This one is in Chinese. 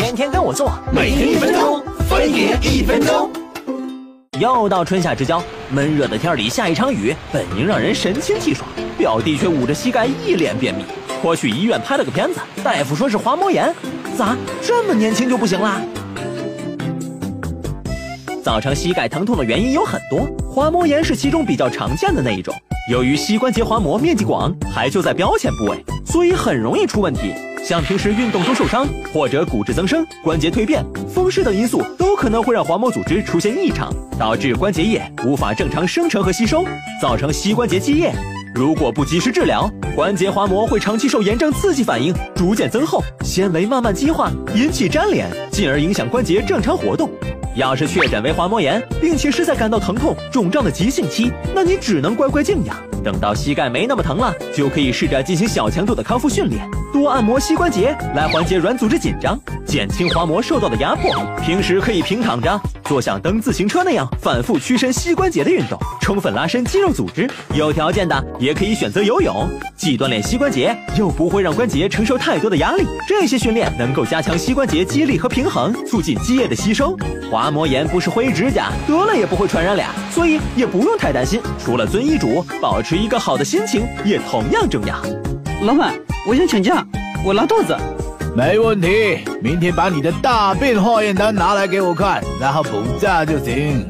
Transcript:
天天跟我做，每天一分钟，分别一分钟。又到春夏之交，闷热的天里下一场雨，本应让人神清气爽。表弟却捂着膝盖一脸便秘。我去医院拍了个片子，大夫说是滑膜炎。咋这么年轻就不行啦？造成膝盖疼痛的原因有很多，滑膜炎是其中比较常见的那一种。由于膝关节滑膜面积广，还就在标签部位，所以很容易出问题。像平时运动中受伤，或者骨质增生、关节蜕变、风湿等因素，都可能会让滑膜组织出现异常，导致关节液无法正常生成和吸收，造成膝关节积液。如果不及时治疗，关节滑膜会长期受炎症刺激反应，逐渐增厚，纤维慢慢激化，引起粘连，进而影响关节正常活动。要是确诊为滑膜炎，并且是在感到疼痛、肿胀的急性期，那你只能乖乖静养。等到膝盖没那么疼了，就可以试着进行小强度的康复训练，多按摩膝关节来缓解软组织紧张，减轻滑膜受到的压迫。平时可以平躺着，做像蹬自行车那样反复屈伸膝关节的运动，充分拉伸肌肉组织。有条件的也可以选择游泳，既锻炼膝关节，又不会让关节承受太多的压力。这些训练能够加强膝关节肌力和平衡，促进积液的吸收。滑膜炎不是灰指甲，得了也不会传染俩，所以也不用太担心。除了遵医嘱，保持一个好的心情也同样重要。老板，我想请假，我拉肚子。没问题，明天把你的大便化验单拿来给我看，然后补假就行。